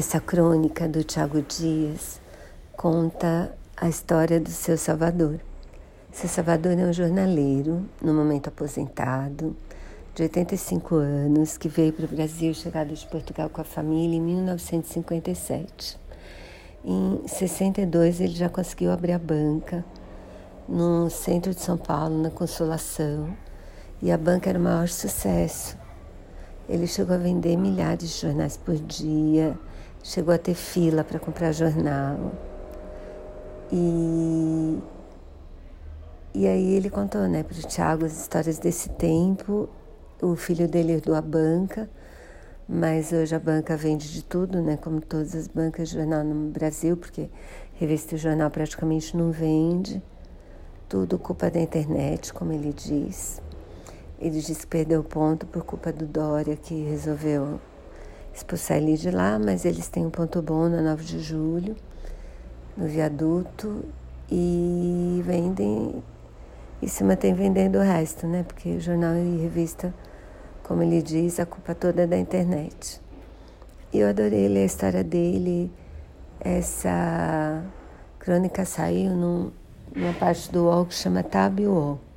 Essa crônica do Tiago Dias conta a história do seu Salvador. Seu Salvador é um jornaleiro, no momento aposentado, de 85 anos, que veio para o Brasil, chegado de Portugal com a família em 1957. Em 62 ele já conseguiu abrir a banca no centro de São Paulo, na Consolação, e a banca era o maior sucesso. Ele chegou a vender milhares de jornais por dia, chegou a ter fila para comprar jornal. E, e aí ele contou né, para o Tiago as histórias desse tempo. O filho dele herdou a banca, mas hoje a banca vende de tudo, né, como todas as bancas de jornal no Brasil, porque revista e jornal praticamente não vende. Tudo culpa da internet, como ele diz. Ele disse que perdeu ponto por culpa do Dória, que resolveu expulsar ele de lá, mas eles têm um ponto bom na 9 de julho, no viaduto, e vendem e se mantém vendendo o resto, né? Porque jornal e revista, como ele diz, a culpa toda é da internet. E eu adorei ler a história dele. Essa crônica saiu num, numa parte do UOL que chama Tab UOL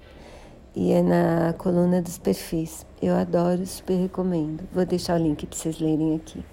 e é na coluna dos perfis. Eu adoro, super recomendo. Vou deixar o link para vocês lerem aqui.